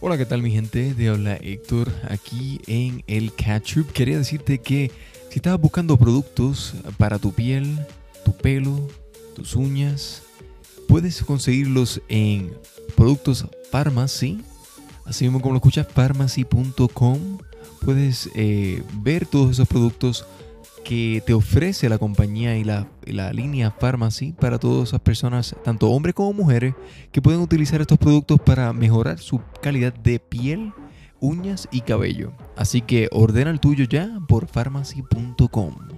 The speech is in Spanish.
Hola, ¿qué tal mi gente? De habla Héctor aquí en el Ketchup. Quería decirte que si estabas buscando productos para tu piel, tu pelo, tus uñas, puedes conseguirlos en Productos Pharmacy. Así mismo como lo escuchas, pharmacy.com. Puedes eh, ver todos esos productos que te ofrece la compañía y la, la, línea Pharmacy para todas esas personas, tanto hombres como mujeres, que pueden utilizar estos productos para mejorar su calidad de piel, uñas y cabello. Así que ordena el tuyo ya por pharmacy.com.